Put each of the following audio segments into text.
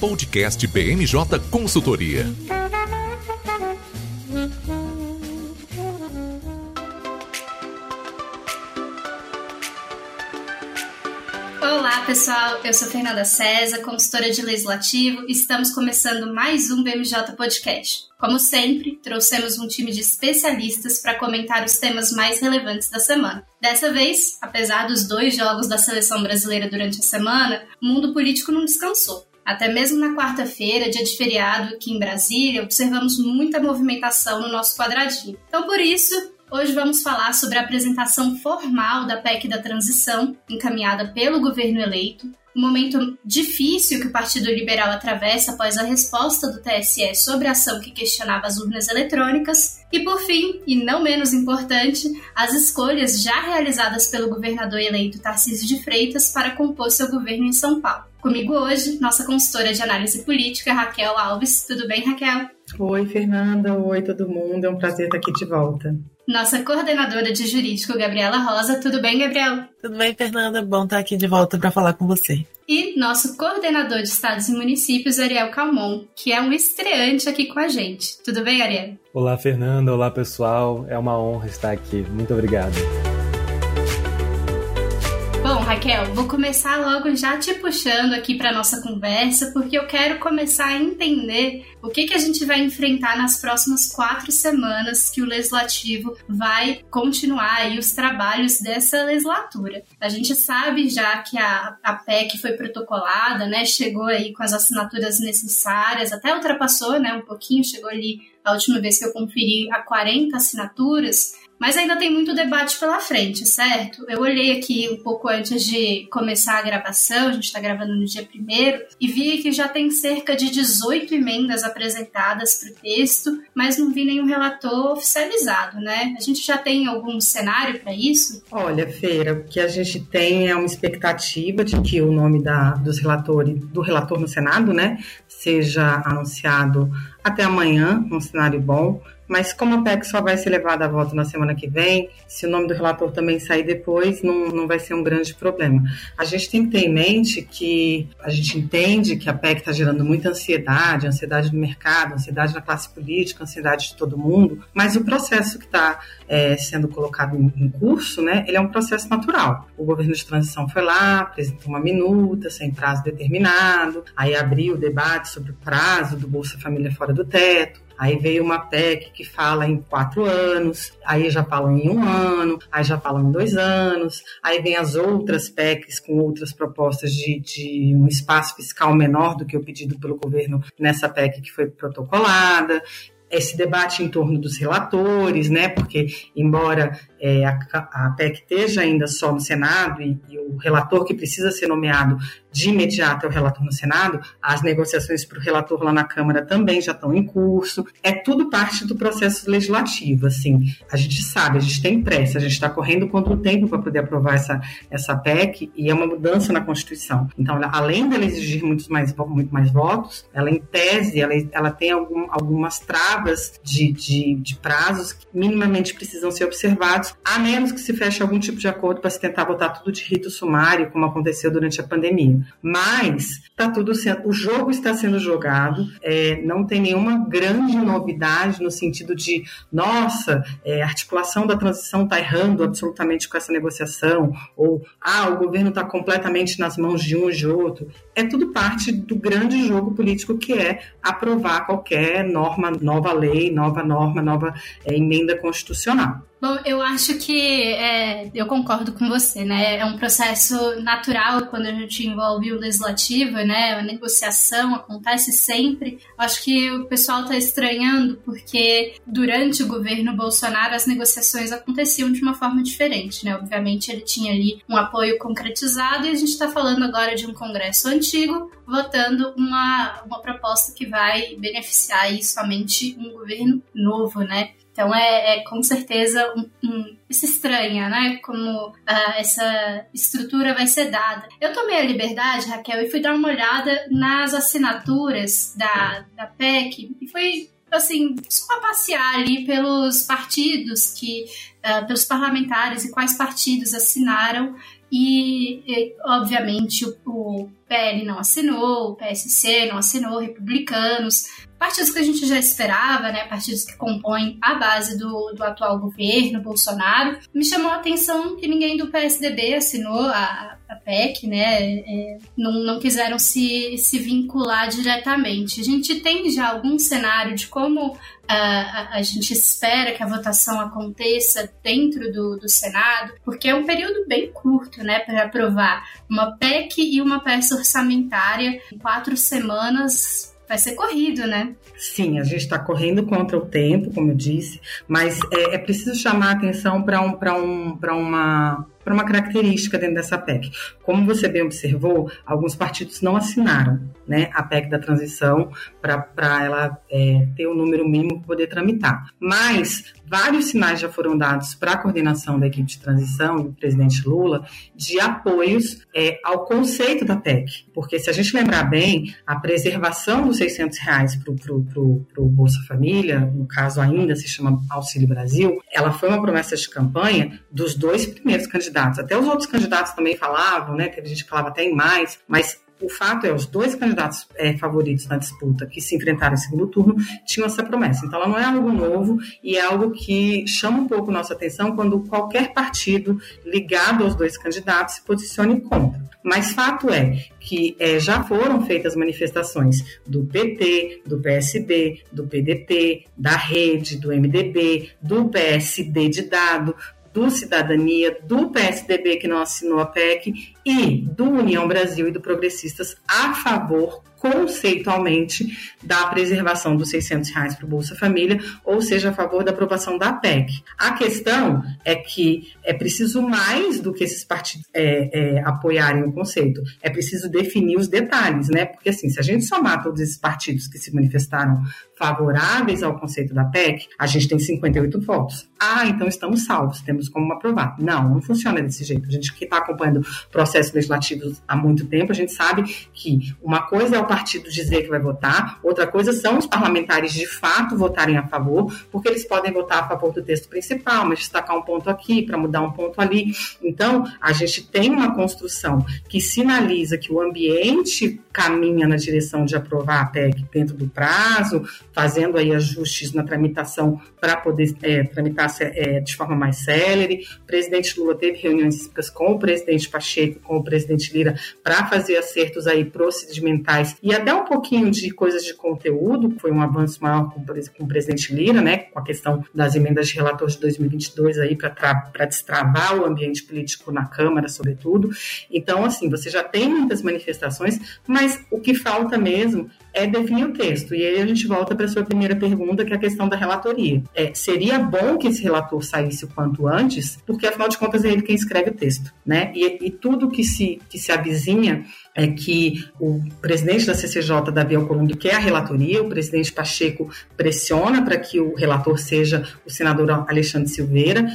Podcast BMJ Consultoria. Olá, pessoal. Eu sou Fernanda César, consultora de legislativo, e estamos começando mais um BMJ Podcast. Como sempre, trouxemos um time de especialistas para comentar os temas mais relevantes da semana. Dessa vez, apesar dos dois jogos da seleção brasileira durante a semana, o mundo político não descansou. Até mesmo na quarta-feira, dia de feriado aqui em Brasília, observamos muita movimentação no nosso quadradinho. Então, por isso, Hoje vamos falar sobre a apresentação formal da PEC da transição, encaminhada pelo governo eleito, um momento difícil que o Partido Liberal atravessa após a resposta do TSE sobre a ação que questionava as urnas eletrônicas, e por fim, e não menos importante, as escolhas já realizadas pelo governador eleito Tarcísio de Freitas para compor seu governo em São Paulo. Comigo hoje, nossa consultora de análise política, Raquel Alves. Tudo bem, Raquel? Oi, Fernanda. Oi, todo mundo. É um prazer estar aqui de volta. Nossa coordenadora de jurídico, Gabriela Rosa. Tudo bem, Gabriel? Tudo bem, Fernanda. Bom estar aqui de volta para falar com você. E nosso coordenador de estados e municípios, Ariel Calmon, que é um estreante aqui com a gente. Tudo bem, Ariel? Olá, Fernanda. Olá, pessoal. É uma honra estar aqui. Muito obrigado. Bom, Raquel, vou começar logo já te puxando aqui para nossa conversa, porque eu quero começar a entender o que, que a gente vai enfrentar nas próximas quatro semanas que o legislativo vai continuar aí os trabalhos dessa legislatura. A gente sabe já que a, a PEC foi protocolada, né? Chegou aí com as assinaturas necessárias, até ultrapassou, né? Um pouquinho, chegou ali a última vez que eu conferi a 40 assinaturas, mas ainda tem muito debate pela frente, certo? Eu olhei aqui um pouco antes de começar a gravação, a gente está gravando no dia primeiro, e vi que já tem cerca de 18 emendas apresentadas para o texto, mas não vi nenhum relator oficializado, né? A gente já tem algum cenário para isso? Olha, Feira, o que a gente tem é uma expectativa de que o nome da, dos relatores, do relator no Senado, né, seja anunciado até amanhã, num cenário bom mas como a PEC só vai ser levada a voto na semana que vem, se o nome do relator também sair depois, não, não vai ser um grande problema. A gente tem que ter em mente que a gente entende que a PEC está gerando muita ansiedade, ansiedade do mercado, ansiedade na classe política, ansiedade de todo mundo, mas o processo que está é, sendo colocado em, em, curso, né, ele é um processo natural. O governo de transição foi lá, apresentou uma minuta sem prazo determinado, aí abriu o debate sobre o prazo do Bolsa Família fora do teto, Aí veio uma PEC que fala em quatro anos, aí já falam em um ano, aí já falam em dois anos, aí vem as outras PECs com outras propostas de, de um espaço fiscal menor do que o pedido pelo governo nessa PEC que foi protocolada esse debate em torno dos relatores, né? Porque embora é, a, a PEC esteja ainda só no Senado e, e, o relator que precisa ser nomeado de imediato é o relator no Senado, as negociações para o relator lá na Câmara também já estão em curso. É tudo parte do processo legislativo, assim. A gente sabe, a gente tem pressa, a gente está correndo contra o tempo para poder aprovar essa, essa PEC e é uma mudança na Constituição. Então, além dela exigir muitos mais, muito mais votos, ela, em tese, ela, ela tem algum, algumas travas de, de, de prazos que minimamente precisam ser observados a menos que se feche algum tipo de acordo para se tentar botar tudo de rito sumário, como aconteceu durante a pandemia. Mas está tudo sendo, o jogo está sendo jogado, é, não tem nenhuma grande novidade no sentido de, nossa, é, a articulação da transição está errando absolutamente com essa negociação, ou ah, o governo está completamente nas mãos de um ou de outro. É tudo parte do grande jogo político que é aprovar qualquer norma, nova lei, nova norma, nova é, emenda constitucional. Bom, eu acho que é, eu concordo com você, né? É um processo natural quando a gente envolve o legislativo, né? A negociação acontece sempre. Acho que o pessoal está estranhando porque durante o governo Bolsonaro as negociações aconteciam de uma forma diferente, né? Obviamente ele tinha ali um apoio concretizado e a gente está falando agora de um Congresso antigo votando uma, uma proposta que vai beneficiar aí somente um governo novo, né? Então é, é com certeza um, um, se estranha, né? Como uh, essa estrutura vai ser dada. Eu tomei a liberdade, Raquel, e fui dar uma olhada nas assinaturas da, da PEC e foi assim, só passear ali pelos partidos que, uh, pelos parlamentares e quais partidos assinaram e, e obviamente, o, o PL não assinou, o PSC não assinou, republicanos, partidos que a gente já esperava, né, partidos que compõem a base do, do atual governo, Bolsonaro. Me chamou a atenção que ninguém do PSDB assinou a, a PEC, né, é, não, não quiseram se, se vincular diretamente. A gente tem já algum cenário de como a, a, gente espera que a votação aconteça dentro do, do Senado, porque é um período bem curto, né, para aprovar uma PEC e uma peça orçamentária em quatro semanas vai ser corrido, né? Sim, a gente está correndo contra o tempo, como eu disse, mas é, é preciso chamar a atenção para um, um, uma para uma característica dentro dessa PEC. Como você bem observou, alguns partidos não assinaram né, a PEC da transição para ela é, ter o um número mínimo para poder tramitar. Mas vários sinais já foram dados para a coordenação da equipe de transição do presidente Lula de apoios é, ao conceito da PEC. Porque se a gente lembrar bem, a preservação dos 600 reais para o Bolsa Família, no caso ainda se chama Auxílio Brasil, ela foi uma promessa de campanha dos dois primeiros candidatos. Até os outros candidatos também falavam, né? Teve gente que falava até em mais, mas o fato é, os dois candidatos é, favoritos na disputa que se enfrentaram em segundo turno tinham essa promessa. Então, ela não é algo novo e é algo que chama um pouco nossa atenção quando qualquer partido ligado aos dois candidatos se posicione contra. Mas fato é que é, já foram feitas manifestações do PT, do PSB, do PDT, da Rede, do MDB, do PSD de dado, do Cidadania, do PSDB que não assinou a PEC e do União Brasil e do Progressistas a favor conceitualmente da preservação dos 600 reais para o Bolsa Família, ou seja, a favor da aprovação da PEC. A questão é que é preciso mais do que esses partidos é, é, apoiarem o conceito, é preciso definir os detalhes, né? Porque assim, se a gente somar todos esses partidos que se manifestaram favoráveis ao conceito da PEC, a gente tem 58 votos. Ah, então estamos salvos, temos como aprovar. Não, não funciona desse jeito. A gente que está acompanhando processos legislativos há muito tempo, a gente sabe que uma coisa é o partido dizer que vai votar, outra coisa são os parlamentares de fato votarem a favor, porque eles podem votar a favor do texto principal, mas destacar um ponto aqui para mudar um ponto ali. Então, a gente tem uma construção que sinaliza que o ambiente caminha na direção de aprovar a PEC dentro do prazo, fazendo aí ajustes na tramitação para poder é, tramitar é, de forma mais célere. O presidente Lula teve reuniões com o presidente Pacheco, com o presidente Lira, para fazer acertos aí procedimentais e até um pouquinho de coisas de conteúdo, foi um avanço maior com, com o presidente Lira, né, com a questão das emendas de relator de 2022 aí para destravar o ambiente político na Câmara, sobretudo. Então, assim, você já tem muitas manifestações, mas o que falta mesmo é definir o texto. E aí a gente volta para a sua primeira pergunta, que é a questão da relatoria. É, seria bom que esse relator saísse o quanto antes, porque afinal de contas é ele quem escreve o texto, né? E, e tudo que se, que se avizinha é que o presidente da CCJ, Davi Alcolumbre, quer a relatoria, o presidente Pacheco pressiona para que o relator seja o senador Alexandre Silveira,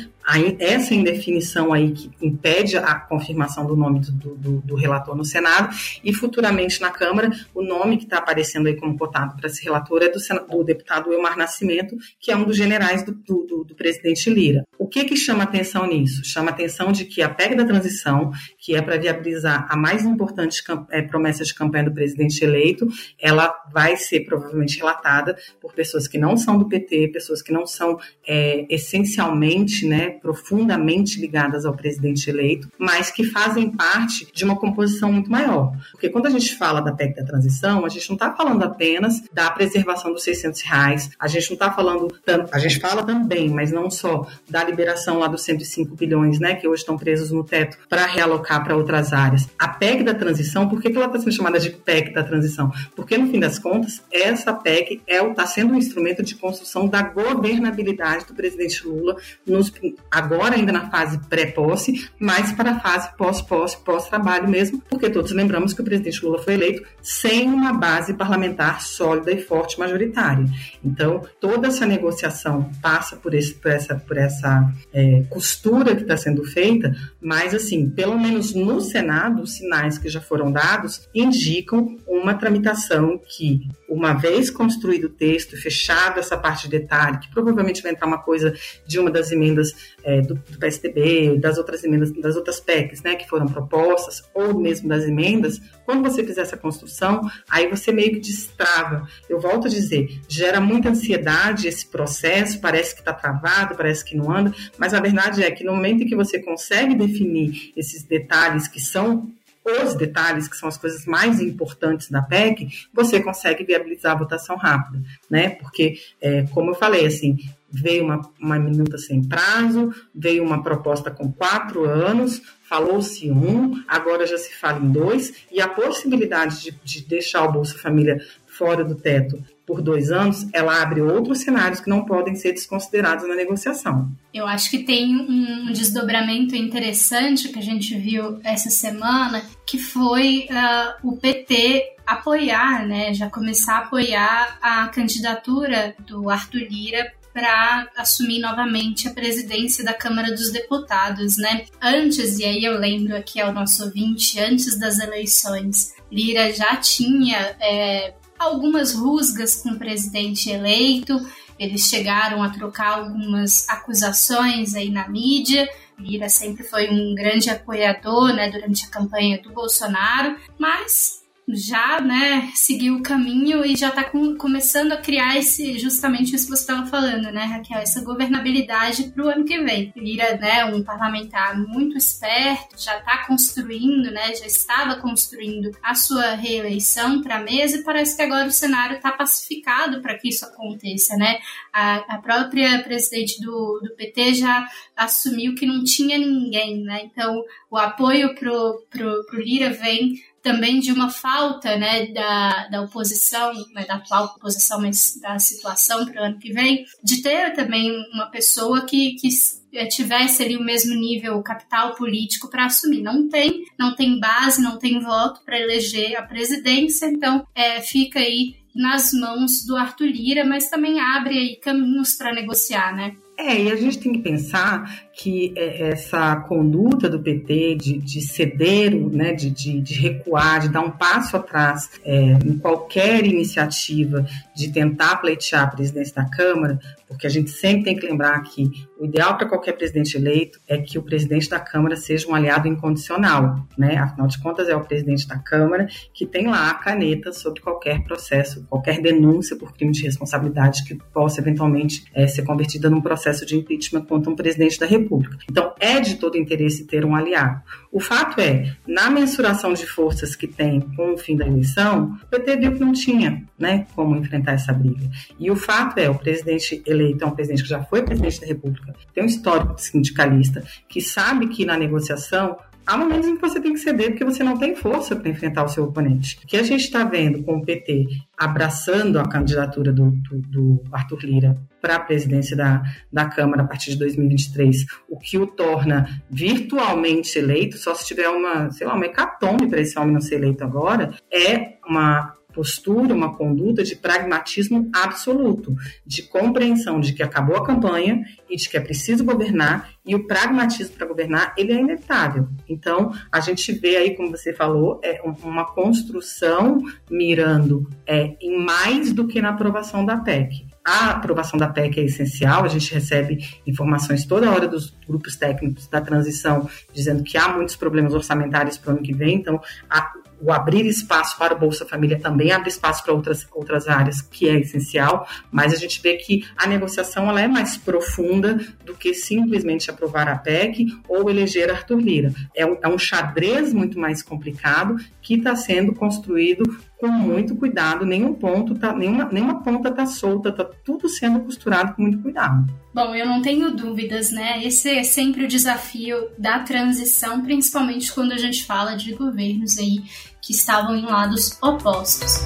essa indefinição aí que impede a confirmação do nome do, do, do relator no Senado e futuramente na Câmara o nome que está aparecendo aí como cotado para esse relator é do, do, deputado Elmar Nascimento, que é um dos generais do, do, presidente Lira. O que que chama atenção nisso? Chama atenção de que a PEC da transição, que é para viabilizar a mais importante é, promessa de campanha do presidente eleito, ela vai ser provavelmente relatada por pessoas que não são do PT, pessoas que não são é, essencialmente, né, profundamente ligadas ao presidente eleito, mas que fazem parte de uma composição muito maior. Porque quando a gente fala da PEC da transição, a gente não está falando apenas da preservação dos 600 reais, a gente não está falando, a gente fala também, mas não só da liberação lá dos 105 bilhões, né, que hoje estão presos no teto, para realocar para outras áreas. A PEC da transição, por que, que ela está sendo chamada de PEC da transição? Porque, no fim das contas, essa PEC está é, tá sendo um instrumento de construção da governabilidade do presidente Lula nos, agora ainda na fase pré-posse, mas para a fase pós-posse, pós-trabalho mesmo, porque todos lembramos que o presidente Lula foi eleito sem uma base parlamentar sólida e forte majoritária. Então, toda essa negociação passa por, esse, por essa, por essa é, costura que está sendo feita, mas, assim, pelo menos no Senado, os sinais que já foram dados indicam uma tramitação que, uma vez construído o texto, fechado essa parte de detalhe, que provavelmente vai entrar uma coisa de uma das emendas é, do, do, PSDB, das outras emendas, das outras PECs, né, que foram propostas, ou mesmo das emendas, quando você fizer essa construção, aí você meio que destrava. Eu volto a dizer, gera muita ansiedade esse processo, parece que está travado, parece que não anda, mas a verdade é que no momento em que você consegue definir esses detalhes que são os detalhes, que são as coisas mais importantes da PEC, você consegue viabilizar a votação rápida, né? Porque, é, como eu falei, assim, veio uma, uma minuta sem prazo, veio uma proposta com quatro anos, falou-se um, agora já se fala em dois, e a possibilidade de, de deixar o Bolsa Família fora do teto por dois anos, ela abre outros cenários que não podem ser desconsiderados na negociação. Eu acho que tem um desdobramento interessante que a gente viu essa semana, que foi uh, o PT apoiar, né, já começar a apoiar a candidatura do Arthur Lira para assumir novamente a presidência da Câmara dos Deputados, né? Antes, e aí eu lembro aqui ao nosso ouvinte, antes das eleições, Lira já tinha é, algumas rusgas com o presidente eleito, eles chegaram a trocar algumas acusações aí na mídia. Lira sempre foi um grande apoiador, né, durante a campanha do Bolsonaro, mas já, né, seguiu o caminho e já está com, começando a criar esse, justamente isso que você estava falando, né, Raquel, essa governabilidade para o ano que vem. Lira, né, um parlamentar muito esperto, já está construindo, né, já estava construindo a sua reeleição para a mesa e parece que agora o cenário está pacificado para que isso aconteça, né. A, a própria presidente do, do PT já assumiu que não tinha ninguém, né, então o apoio pro, pro, pro Lira vem também de uma falta né, da, da oposição, né, da atual oposição, mas da situação para o ano que vem, de ter também uma pessoa que, que eh, tivesse ali o mesmo nível capital político para assumir. Não tem, não tem base, não tem voto para eleger a presidência, então é, fica aí nas mãos do Arthur Lira, mas também abre aí caminhos para negociar, né? É, e a gente tem que pensar que é, essa conduta do PT de, de ceder, né, de, de, de, recuar, de dar um passo atrás é, em qualquer iniciativa de tentar pleitear a presidência da Câmara, porque a gente sempre tem que lembrar que o ideal para qualquer presidente eleito é que o presidente da Câmara seja um aliado incondicional, né? Afinal de contas, é o presidente da Câmara que tem lá a caneta sobre qualquer processo, qualquer denúncia por crime de responsabilidade que possa eventualmente é, ser convertida num processo de impeachment contra um presidente da República. República. Então, é de todo interesse ter um aliado. O fato é, na mensuração de forças que tem com o fim da eleição, o PT viu que não tinha né, como enfrentar essa briga. E o fato é, o presidente eleito é um presidente que já foi presidente da República, tem um histórico de sindicalista, que sabe que na negociação há momentos em que você tem que ceder porque você não tem força para enfrentar o seu oponente. O que a gente está vendo com o PT abraçando a candidatura do, do, do Arthur Lira para a presidência da, da Câmara a partir de 2023, o que o torna virtualmente eleito, só se tiver uma, sei lá, uma hecatombe para esse homem não ser eleito agora, é uma postura, uma conduta de pragmatismo absoluto, de compreensão de que acabou a campanha e de que é preciso governar e o pragmatismo para governar ele é inevitável. Então a gente vê aí, como você falou, é uma construção mirando é, em mais do que na aprovação da PEC. A aprovação da PEC é essencial, a gente recebe informações toda hora dos grupos técnicos da transição dizendo que há muitos problemas orçamentários para o ano que vem, então a, o abrir espaço para o Bolsa Família também abre espaço para outras, outras áreas, que é essencial, mas a gente vê que a negociação ela é mais profunda do que simplesmente aprovar a PEC ou eleger Arthur Lira. É um, é um xadrez muito mais complicado que está sendo construído com muito cuidado, nenhum ponto tá, nenhuma, nenhuma ponta está solta, está tudo sendo costurado com muito cuidado. Bom, eu não tenho dúvidas, né? Esse é sempre o desafio da transição, principalmente quando a gente fala de governos aí que estavam em lados opostos.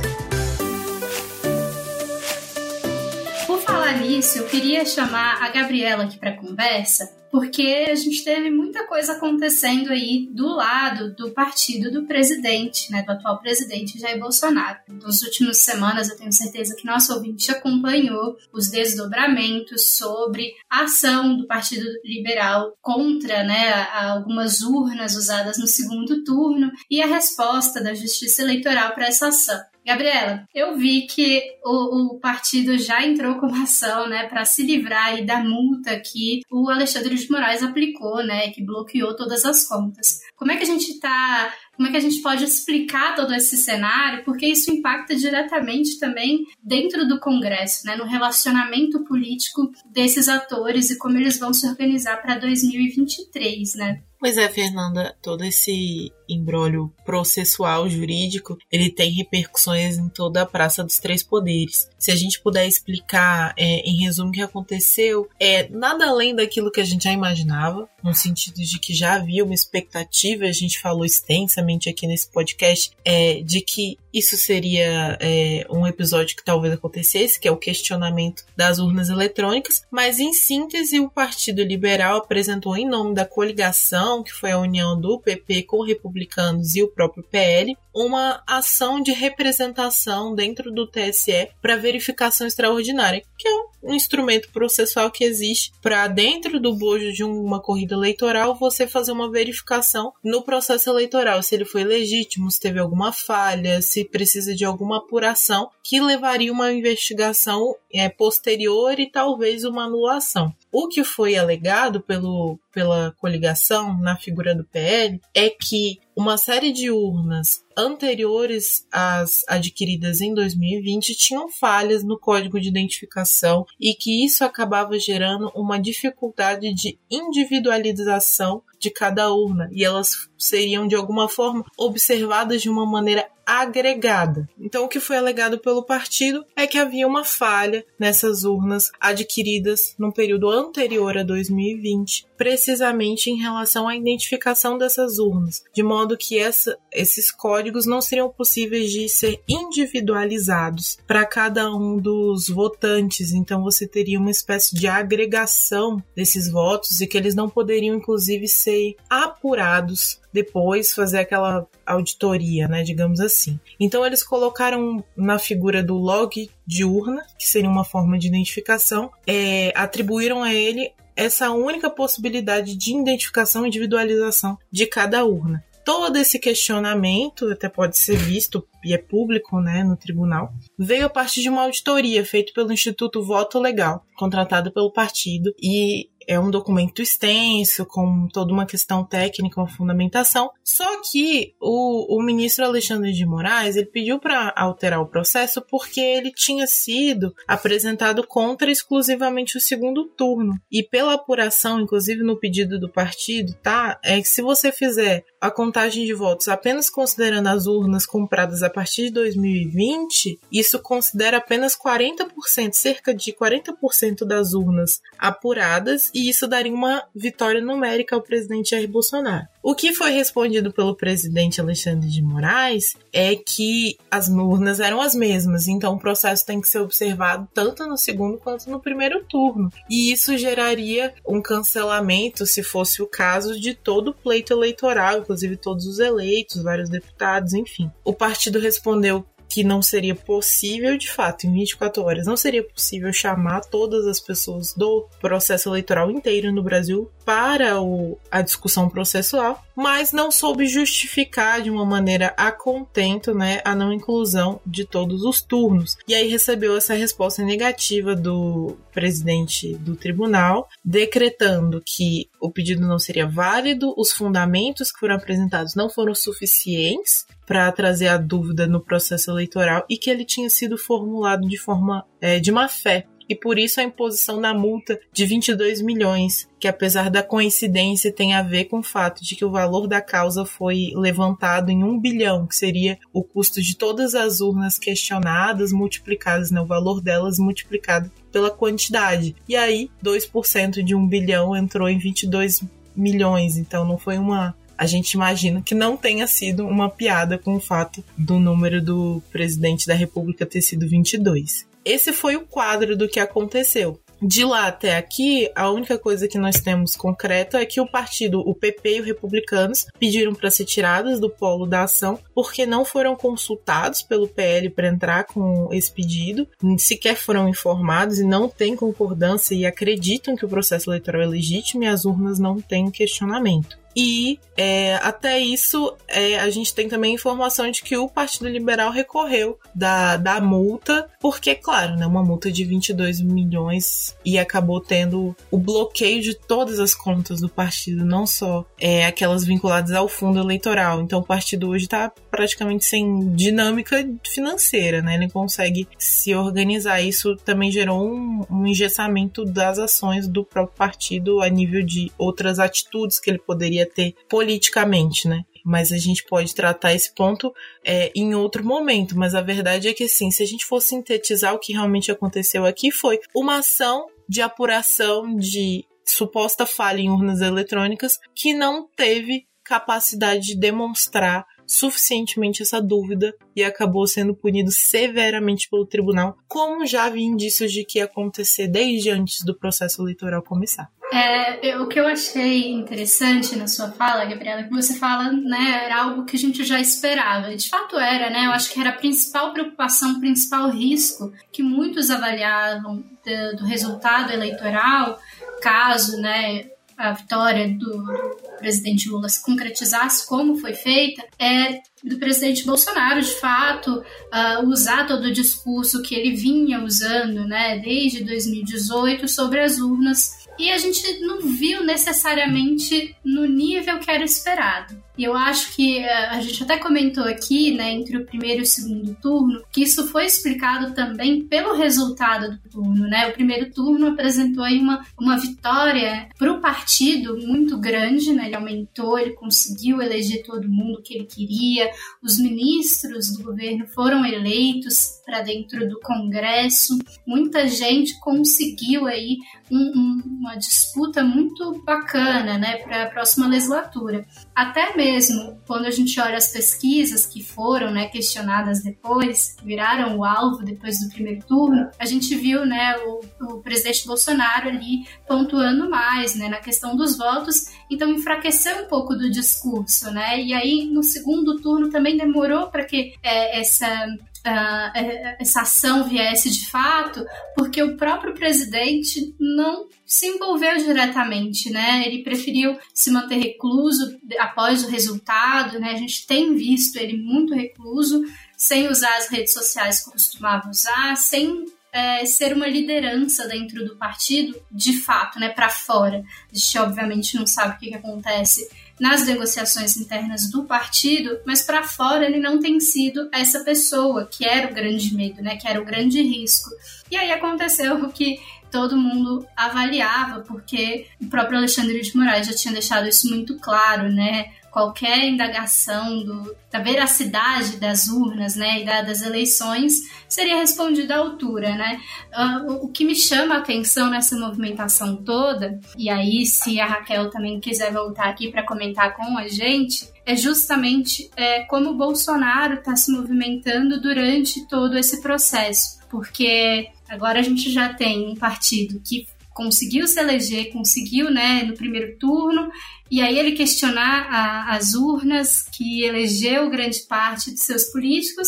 Falar nisso, eu queria chamar a Gabriela aqui para conversa, porque a gente teve muita coisa acontecendo aí do lado do partido do presidente, né, do atual presidente Jair Bolsonaro. Nas últimas semanas, eu tenho certeza que nosso ouvinte acompanhou os desdobramentos sobre a ação do Partido Liberal contra, né, algumas urnas usadas no segundo turno e a resposta da Justiça Eleitoral para essa ação. Gabriela, eu vi que o, o partido já entrou com uma ação, né, para se livrar da multa que o Alexandre de Moraes aplicou, né, que bloqueou todas as contas. Como é que a gente está como é que a gente pode explicar todo esse cenário? Porque isso impacta diretamente também dentro do Congresso, né, no relacionamento político desses atores e como eles vão se organizar para 2023, né? Pois é, Fernanda, todo esse embrólio processual jurídico, ele tem repercussões em toda a Praça dos Três Poderes. Se a gente puder explicar é, em resumo o que aconteceu, é nada além daquilo que a gente já imaginava, no sentido de que já havia uma expectativa, a gente falou extensamente aqui nesse podcast, é, de que isso seria é, um episódio que talvez acontecesse, que é o questionamento das urnas eletrônicas, mas em síntese, o Partido Liberal apresentou em nome da coligação, que foi a união do PP com republicanos e o próprio PL uma ação de representação dentro do TSE para verificação extraordinária, que é um instrumento processual que existe para dentro do bojo de uma corrida eleitoral você fazer uma verificação no processo eleitoral, se ele foi legítimo, se teve alguma falha, se precisa de alguma apuração que levaria uma investigação é, posterior e talvez uma anulação. O que foi alegado pelo, pela coligação na figura do PL é que uma série de urnas anteriores às adquiridas em 2020 tinham falhas no código de identificação e que isso acabava gerando uma dificuldade de individualização de cada urna. E elas seriam de alguma forma observadas de uma maneira agregada. Então, o que foi alegado pelo partido é que havia uma falha nessas urnas adquiridas no período anterior a 2020, precisamente em relação à identificação dessas urnas, de modo que essa, esses códigos não seriam possíveis de ser individualizados para cada um dos votantes. Então, você teria uma espécie de agregação desses votos e que eles não poderiam, inclusive, ser apurados depois fazer aquela auditoria, né, digamos assim. Então eles colocaram na figura do log de urna, que seria uma forma de identificação, é, atribuíram a ele essa única possibilidade de identificação e individualização de cada urna. Todo esse questionamento, até pode ser visto e é público né, no tribunal, veio a partir de uma auditoria feita pelo Instituto Voto Legal, contratado pelo partido, e é um documento extenso, com toda uma questão técnica, uma fundamentação. Só que o, o ministro Alexandre de Moraes ele pediu para alterar o processo porque ele tinha sido apresentado contra exclusivamente o segundo turno. E pela apuração, inclusive no pedido do partido, tá? É que se você fizer a contagem de votos apenas considerando as urnas compradas a partir de 2020, isso considera apenas 40%, cerca de 40% das urnas apuradas e isso daria uma vitória numérica ao presidente Jair Bolsonaro. O que foi respondido pelo presidente Alexandre de Moraes é que as urnas eram as mesmas, então o processo tem que ser observado tanto no segundo quanto no primeiro turno. E isso geraria um cancelamento, se fosse o caso, de todo o pleito eleitoral, inclusive todos os eleitos, vários deputados, enfim. O partido respondeu que não seria possível, de fato, em 24 horas, não seria possível chamar todas as pessoas do processo eleitoral inteiro no Brasil para o, a discussão processual, mas não soube justificar de uma maneira a contento né, a não inclusão de todos os turnos. E aí recebeu essa resposta negativa do presidente do tribunal, decretando que o pedido não seria válido, os fundamentos que foram apresentados não foram suficientes para trazer a dúvida no processo eleitoral e que ele tinha sido formulado de forma é, de má fé e por isso a imposição da multa de 22 milhões, que apesar da coincidência tem a ver com o fato de que o valor da causa foi levantado em um bilhão, que seria o custo de todas as urnas questionadas multiplicadas, né, o valor delas multiplicado pela quantidade. E aí, 2% de um bilhão entrou em 22 milhões, então não foi uma a gente imagina que não tenha sido uma piada com o fato do número do presidente da República ter sido 22. Esse foi o quadro do que aconteceu. De lá até aqui, a única coisa que nós temos concreto é que o partido, o PP e os republicanos, pediram para ser tirados do polo da ação porque não foram consultados pelo PL para entrar com esse pedido, sequer foram informados e não têm concordância e acreditam que o processo eleitoral é legítimo e as urnas não têm questionamento. E é, até isso, é, a gente tem também informação de que o Partido Liberal recorreu da, da multa, porque, claro, né, uma multa de 22 milhões e acabou tendo o bloqueio de todas as contas do partido, não só é, aquelas vinculadas ao fundo eleitoral. Então o partido hoje está praticamente sem dinâmica financeira, né? Ele consegue se organizar. Isso também gerou um, um engessamento das ações do próprio partido a nível de outras atitudes que ele poderia ter politicamente, né? Mas a gente pode tratar esse ponto é, em outro momento. Mas a verdade é que, assim, se a gente for sintetizar o que realmente aconteceu aqui, foi uma ação de apuração de suposta falha em urnas eletrônicas que não teve capacidade de demonstrar suficientemente essa dúvida e acabou sendo punido severamente pelo tribunal, como já havia indícios de que ia acontecer desde antes do processo eleitoral começar. É, o que eu achei interessante na sua fala, Gabriela, é que você fala, né, era algo que a gente já esperava. De fato era, né? Eu acho que era a principal preocupação, o principal risco que muitos avaliavam do, do resultado eleitoral, caso, né, a vitória do, presidente Lula se concretizasse como foi feita, é do presidente Bolsonaro, de fato, uh, usar todo o discurso que ele vinha usando né, desde 2018 sobre as urnas e a gente não viu necessariamente no nível que era esperado. E eu acho que eh, a gente até comentou aqui, né, entre o primeiro e o segundo turno, que isso foi explicado também pelo resultado do turno, né? O primeiro turno apresentou aí uma, uma vitória para o partido muito grande, né? Ele aumentou, ele conseguiu eleger todo mundo que ele queria, os ministros do governo foram eleitos para dentro do Congresso, muita gente conseguiu aí um, um, uma disputa muito bacana, né, para a próxima legislatura. Até mesmo mesmo quando a gente olha as pesquisas que foram né, questionadas depois, viraram o alvo depois do primeiro turno, a gente viu né, o, o presidente Bolsonaro ali pontuando mais né, na questão dos votos, então enfraqueceu um pouco do discurso, né? E aí no segundo turno também demorou para que é, essa uh, essa ação viesse de fato, porque o próprio presidente não se envolveu diretamente, né? Ele preferiu se manter recluso após o resultado, né? A gente tem visto ele muito recluso, sem usar as redes sociais que costumava usar, sem é, ser uma liderança dentro do partido, de fato, né, para fora. A gente obviamente não sabe o que, que acontece nas negociações internas do partido, mas para fora ele não tem sido essa pessoa que era o grande medo, né, que era o grande risco. E aí aconteceu o que todo mundo avaliava, porque o próprio Alexandre de Moraes já tinha deixado isso muito claro, né? Qualquer indagação do, da veracidade das urnas né, e da, das eleições seria respondida à altura. Né? Uh, o, que me chama a atenção nessa movimentação toda, e aí se a Raquel também quiser voltar aqui para comentar com a gente, é justamente é, como o Bolsonaro está se movimentando durante todo esse processo. Porque agora a gente já tem um partido que conseguiu se eleger, conseguiu, né, no primeiro turno, e aí ele questionar a, as urnas que elegeu grande parte de seus políticos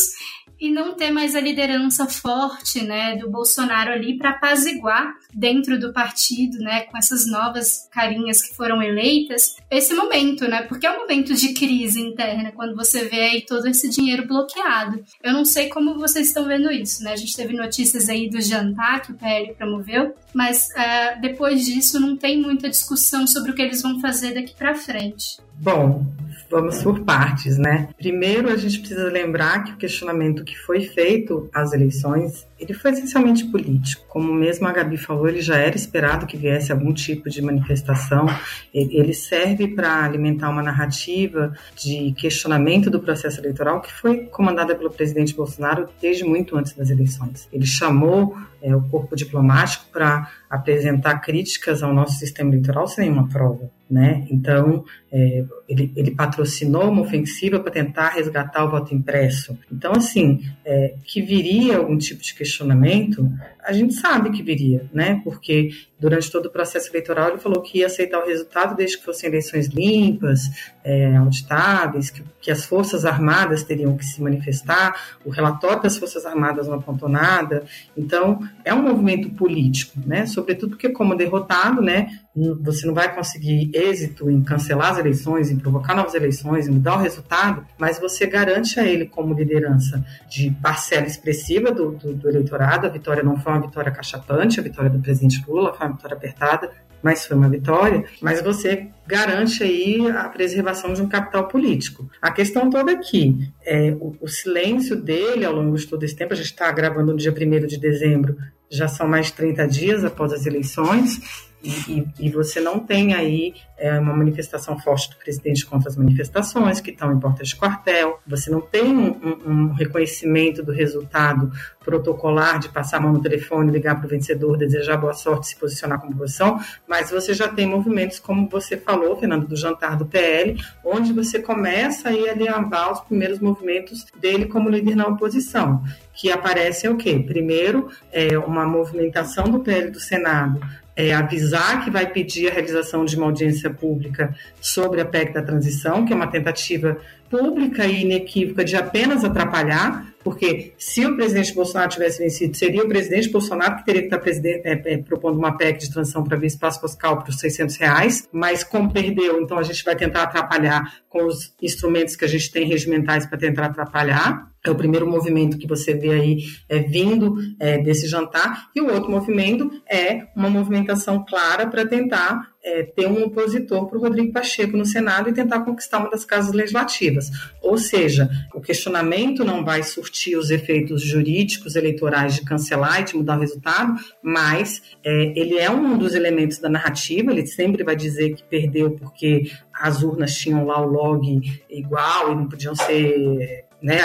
e não ter mais a liderança forte, né, do Bolsonaro ali para apaziguar dentro do partido, né, com essas novas carinhas que foram eleitas, esse momento, né, porque é um momento de crise interna quando você vê aí todo esse dinheiro bloqueado. Eu não sei como vocês estão vendo isso, né? A gente teve notícias aí do jantar que o PL promoveu, mas uh, depois disso não tem muita discussão sobre o que eles vão fazer daqui para frente. Bom, vamos por partes, né? Primeiro, a gente precisa lembrar que o questionamento que foi feito às eleições, ele foi essencialmente político. Como mesmo a Gabi falou, ele já era esperado que viesse algum tipo de manifestação. Ele serve para alimentar uma narrativa de questionamento do processo eleitoral que foi comandada pelo presidente Bolsonaro desde muito antes das eleições. Ele chamou é, o corpo diplomático para apresentar críticas ao nosso sistema eleitoral sem nenhuma prova. Né? Então, é, ele, ele, patrocinou uma ofensiva para tentar resgatar o voto impresso. Então, assim, é, que viria algum tipo de questionamento, a gente sabe que viria, né? Porque durante todo o processo eleitoral ele falou que ia aceitar o resultado desde que fossem eleições limpas, é, auditáveis, que, que, as Forças Armadas teriam que se manifestar, o relatório das Forças Armadas não apontou nada. Então, é um movimento político, né? Sobretudo porque, como derrotado, né? Você não vai conseguir êxito em cancelar as eleições, em provocar novas eleições, em mudar o resultado, mas você garante a ele como liderança de parcela expressiva do, do, do eleitorado. A vitória não foi uma vitória cachatante, a vitória do presidente Lula foi uma vitória apertada, mas foi uma vitória, mas você garante aí a preservação de um capital político. A questão toda aqui é o, o silêncio dele ao longo de todo esse tempo, a gente está gravando no dia 1 de dezembro, já são mais de 30 dias após as eleições, e, e, você não tem aí é, uma manifestação forte do presidente contra as manifestações que estão em portas de quartel, você não tem um, um, reconhecimento do resultado protocolar de passar a mão no telefone, ligar para o vencedor, desejar boa sorte, se posicionar como oposição, mas você já tem movimentos, como você falou, Fernando, do jantar do PL, onde você começa aí a alinhavar os primeiros movimentos dele como líder na oposição, que aparecem o quê? Primeiro, é uma movimentação do PL do Senado é, avisar que vai pedir a realização de uma audiência pública sobre a PEC da transição, que é uma tentativa pública e inequívoca de apenas atrapalhar, porque se o presidente Bolsonaro tivesse vencido, seria o presidente Bolsonaro que teria que estar é, é, propondo uma PEC de transição para ver espaço fiscal para os 600 reais, mas como perdeu, então a gente vai tentar atrapalhar com os instrumentos que a gente tem regimentais para tentar atrapalhar. É o primeiro movimento que você vê aí é, vindo é, desse jantar. E o outro movimento é uma movimentação clara para tentar é, ter um opositor para o Rodrigo Pacheco no Senado e tentar conquistar uma das casas legislativas. Ou seja, o questionamento não vai surtir os efeitos jurídicos eleitorais de cancelar e de mudar o resultado, mas é, ele é um dos elementos da narrativa, ele sempre vai dizer que perdeu porque as urnas tinham lá o log igual e não podiam ser né,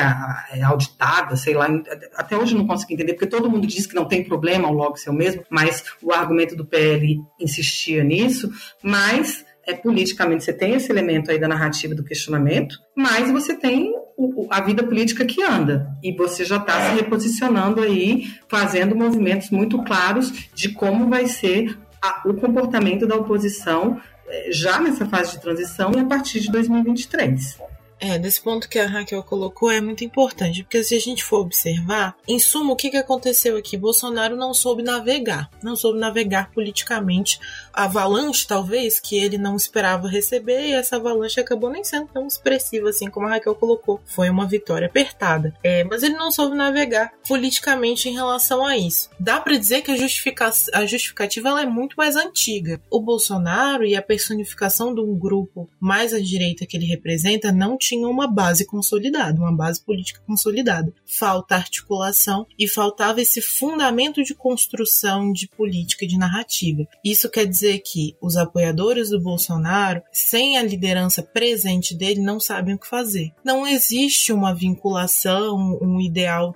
é auditada, sei lá, até hoje não consigo entender, porque todo mundo diz que não tem problema o log ser o mesmo, mas o argumento do PL insistia nisso, mas é politicamente você tem esse elemento aí da narrativa do questionamento, mas você tem o, a vida política que anda e você já está se reposicionando aí, fazendo movimentos muito claros de como vai ser a, o comportamento da oposição eh, já nessa fase de transição e a partir de 2023. É, desse ponto que a Raquel colocou é muito importante, porque se a gente for observar, em suma, o que, que aconteceu aqui? Bolsonaro não soube navegar, não soube navegar politicamente avalanche, talvez, que ele não esperava receber, e essa avalanche acabou nem sendo tão expressiva assim como a Raquel colocou. Foi uma vitória apertada. É, mas ele não soube navegar politicamente em relação a isso. Dá para dizer que a, justifica a justificativa é muito mais antiga. O Bolsonaro e a personificação de um grupo mais à direita que ele representa não tinham uma base consolidada, uma base política consolidada. Falta articulação e faltava esse fundamento de construção de política de narrativa. Isso quer dizer que os apoiadores do Bolsonaro, sem a liderança presente dele, não sabem o que fazer. Não existe uma vinculação, um ideal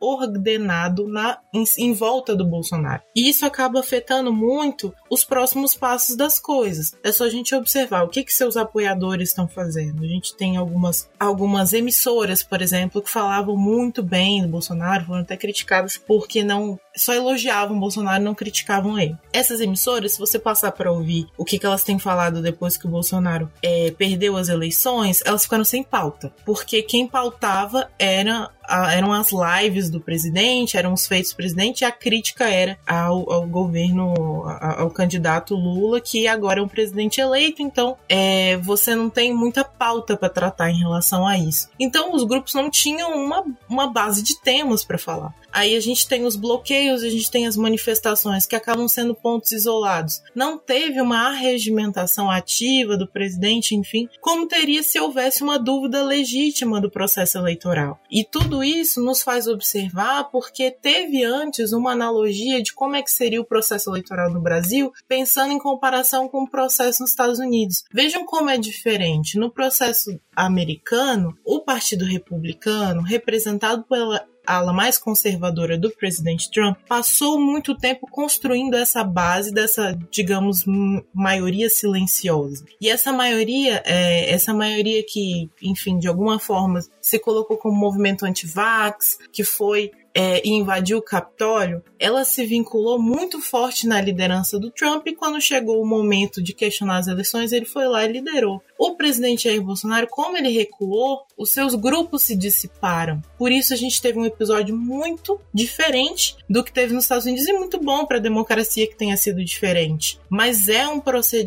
ordenado na, em, em, volta do Bolsonaro. E isso acaba afetando muito os próximos passos das coisas. É só a gente observar o que, que seus apoiadores estão fazendo. A gente tem algumas, algumas emissoras, por exemplo, que falavam muito bem do Bolsonaro, foram até criticadas porque não só elogiavam o Bolsonaro, não criticavam ele. Essas emissoras, se você passar para ouvir o que, que elas têm falado depois que o Bolsonaro é, perdeu as eleições, elas ficaram sem pauta, porque quem pautava era eram as lives do presidente, eram os feitos do presidente, e a crítica era ao, ao governo, ao, ao, candidato Lula, que agora é um presidente eleito, então é, você não tem muita pauta para tratar em relação a isso. Então os grupos não tinham uma, uma base de temas para falar. Aí a gente tem os bloqueios, a gente tem as manifestações que acabam sendo pontos isolados. Não teve uma arregimentação ativa do presidente, enfim, como teria se houvesse uma dúvida legítima do processo eleitoral. E tudo isso nos faz observar porque teve antes uma analogia de como é que seria o processo eleitoral no Brasil, pensando em comparação com o processo nos Estados Unidos. Vejam como é diferente. No processo americano, o Partido Republicano, representado pela ala mais conservadora do presidente Trump, passou muito tempo construindo essa base dessa, digamos, maioria silenciosa. E essa maioria, é, essa maioria que, enfim, de alguma forma se colocou como movimento anti-vax, que foi é, e invadiu o Capitólio, ela se vinculou muito forte na liderança do Trump e quando chegou o momento de questionar as eleições, ele foi lá e liderou o presidente Jair Bolsonaro, como ele recuou, os seus grupos se dissiparam. Por isso a gente teve um episódio muito diferente do que teve nos Estados Unidos e muito bom para a democracia que tenha sido diferente. Mas é um,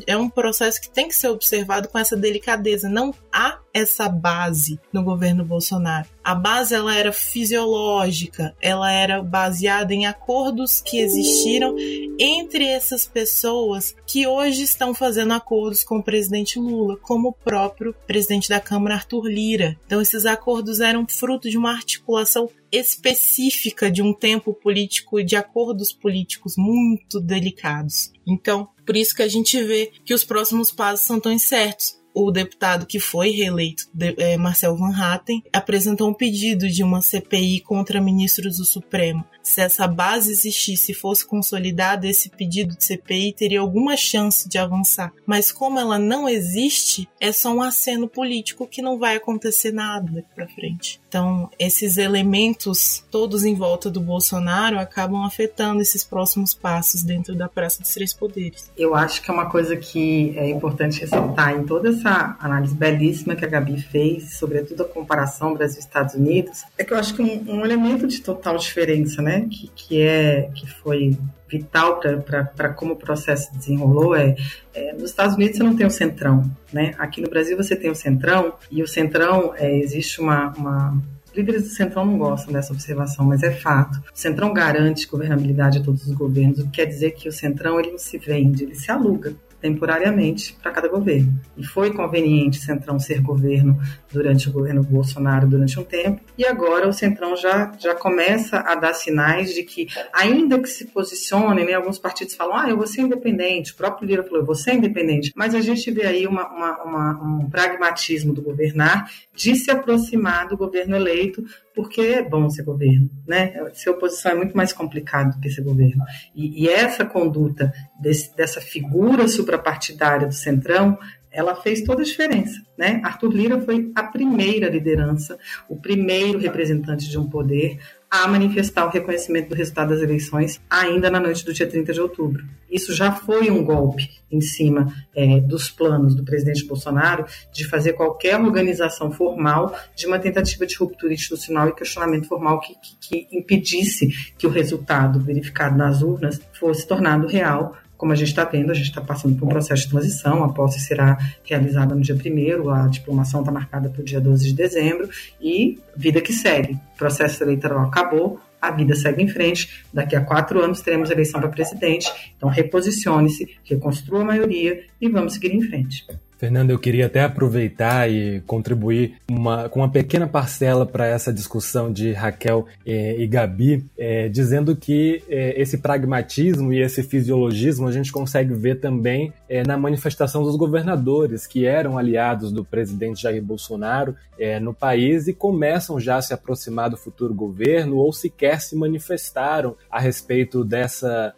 é um processo que tem que ser observado com essa delicadeza. Não há essa base no governo Bolsonaro. A base ela era fisiológica, ela era baseada em acordos que existiram entre essas pessoas que hoje estão fazendo acordos com o presidente Lula, como o próprio presidente da Câmara Arthur Lira. Então esses acordos eram fruto de uma articulação específica de um tempo político de acordos políticos muito delicados. Então, por isso que a gente vê que os próximos passos são tão incertos o deputado que foi reeleito, é, Marcel Van Hatten, apresentou um pedido de uma CPI contra ministros do Supremo. Se essa base existisse e fosse consolidada, esse pedido de CPI teria alguma chance de avançar. Mas como ela não existe, é só um aceno político que não vai acontecer nada daqui para frente. Então, esses elementos todos em volta do Bolsonaro acabam afetando esses próximos passos dentro da Praça dos Três Poderes. Eu acho que é uma coisa que é importante ressaltar em toda essa análise belíssima que a Gabi fez, sobretudo a comparação Brasil-Estados Unidos, é que eu acho que um, um elemento de total diferença, né, que, que é que foi vital para como o processo desenrolou é, é, nos Estados Unidos você não tem o centrão, né? Aqui no Brasil você tem o centrão e o centrão é, existe uma, uma líderes do Centrão não gostam dessa observação, mas é fato. O Centrão garante governabilidade a todos os governos, o que quer dizer que o Centrão ele não se vende, ele se aluga temporariamente para cada governo. E foi conveniente Centrão ser governo durante o governo Bolsonaro durante um tempo, e agora o Centrão já, já começa a dar sinais de que, ainda que se posicione, né, alguns partidos falam, ah, eu vou ser independente, o próprio Lira falou, eu vou ser independente, mas a gente vê aí uma, uma, uma, um pragmatismo do governar de se aproximar do governo eleito porque é bom ser governo, né? Ser oposição é muito mais complicado do que ser governo. E, e essa conduta desse, dessa figura suprapartidária do Centrão ela fez toda a diferença. Né? Arthur Lira foi a primeira liderança, o primeiro representante de um poder a manifestar o reconhecimento do resultado das eleições ainda na noite do dia 30 de outubro. Isso já foi um golpe em cima é, dos planos do presidente Bolsonaro de fazer qualquer organização formal de uma tentativa de ruptura institucional e questionamento formal que, que, que impedisse que o resultado verificado nas urnas fosse tornado real como a gente está vendo, a gente está passando por um processo de transição, a posse será realizada no dia 1 a diplomação está marcada para o dia 12 de dezembro, e vida que segue. O processo eleitoral acabou, a vida segue em frente. Daqui a quatro anos teremos eleição para presidente. Então, reposicione-se, reconstrua a maioria e vamos seguir em frente. Fernando, eu queria até aproveitar e contribuir uma, com uma pequena parcela para essa discussão de Raquel eh, e Gabi, eh, dizendo que eh, esse pragmatismo e esse fisiologismo a gente consegue ver também na manifestação dos governadores, que eram aliados do presidente Jair Bolsonaro no país e começam já a se aproximar do futuro governo ou sequer se manifestaram a respeito dessa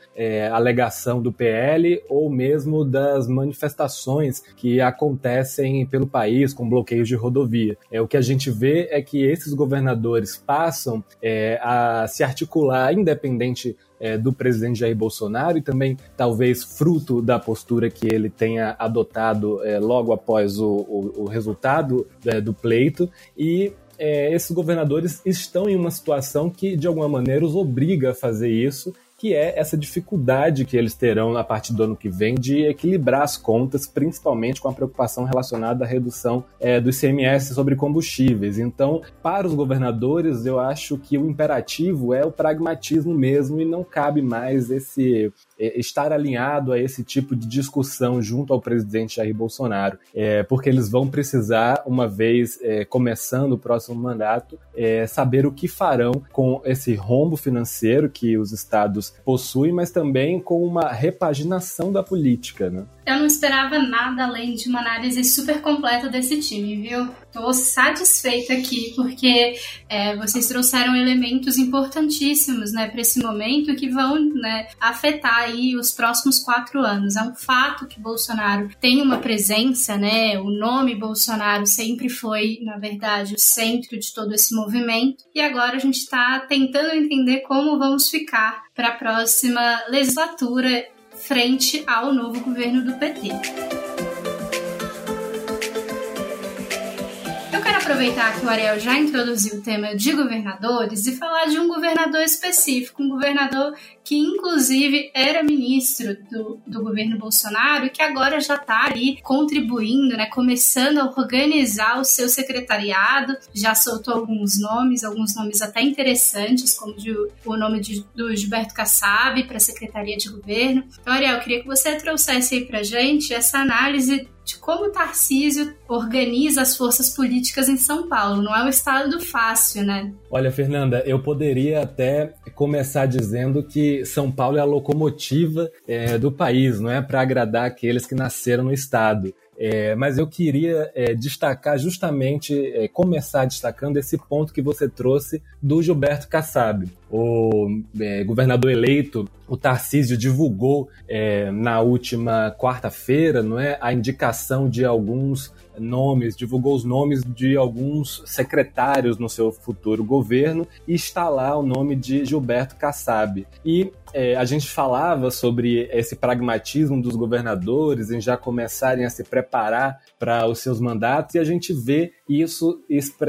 alegação do PL ou mesmo das manifestações que a acontecem pelo país com bloqueios de rodovia. É, o que a gente vê é que esses governadores passam é, a se articular independente é, do presidente Jair Bolsonaro e também talvez fruto da postura que ele tenha adotado é, logo após o, o, o resultado é, do pleito e é, esses governadores estão em uma situação que de alguma maneira os obriga a fazer isso que é essa dificuldade que eles terão a partir do ano que vem de equilibrar as contas, principalmente com a preocupação relacionada à redução é, do ICMS sobre combustíveis. Então, para os governadores, eu acho que o imperativo é o pragmatismo mesmo e não cabe mais esse estar alinhado a esse tipo de discussão junto ao presidente Jair Bolsonaro, é, porque eles vão precisar, uma vez é, começando o próximo mandato, é, saber o que farão com esse rombo financeiro que os estados possuem, mas também com uma repaginação da política, né? Eu não esperava nada além de uma análise super completa desse time, viu? Tô satisfeita aqui porque é, vocês trouxeram elementos importantíssimos, né, para esse momento que vão, né, afetar aí os próximos quatro anos. É um fato que Bolsonaro tem uma presença, né? O nome Bolsonaro sempre foi, na verdade, o centro de todo esse movimento. E agora a gente está tentando entender como vamos ficar para a próxima legislatura frente ao novo governo do PT. Aproveitar que o Ariel já introduziu o tema de governadores e falar de um governador específico, um governador que inclusive era ministro do, do governo Bolsonaro e que agora já está ali contribuindo, né, começando a organizar o seu secretariado, já soltou alguns nomes, alguns nomes até interessantes, como de, o nome de, do Gilberto Kassab para a Secretaria de Governo. Então, Ariel, eu queria que você trouxesse aí para gente essa análise de como Tarcísio organiza as forças políticas em São Paulo. Não é um estado fácil, né? Olha, Fernanda, eu poderia até começar dizendo que São Paulo é a locomotiva é, do país, não é para agradar aqueles que nasceram no estado. É, mas eu queria é, destacar justamente, é, começar destacando esse ponto que você trouxe do Gilberto Kassab. O é, governador eleito, o Tarcísio, divulgou é, na última quarta-feira não é, a indicação de alguns nomes, divulgou os nomes de alguns secretários no seu futuro governo e está lá o nome de Gilberto Kassab. E é, a gente falava sobre esse pragmatismo dos governadores em já começarem a se preparar para os seus mandatos e a gente vê isso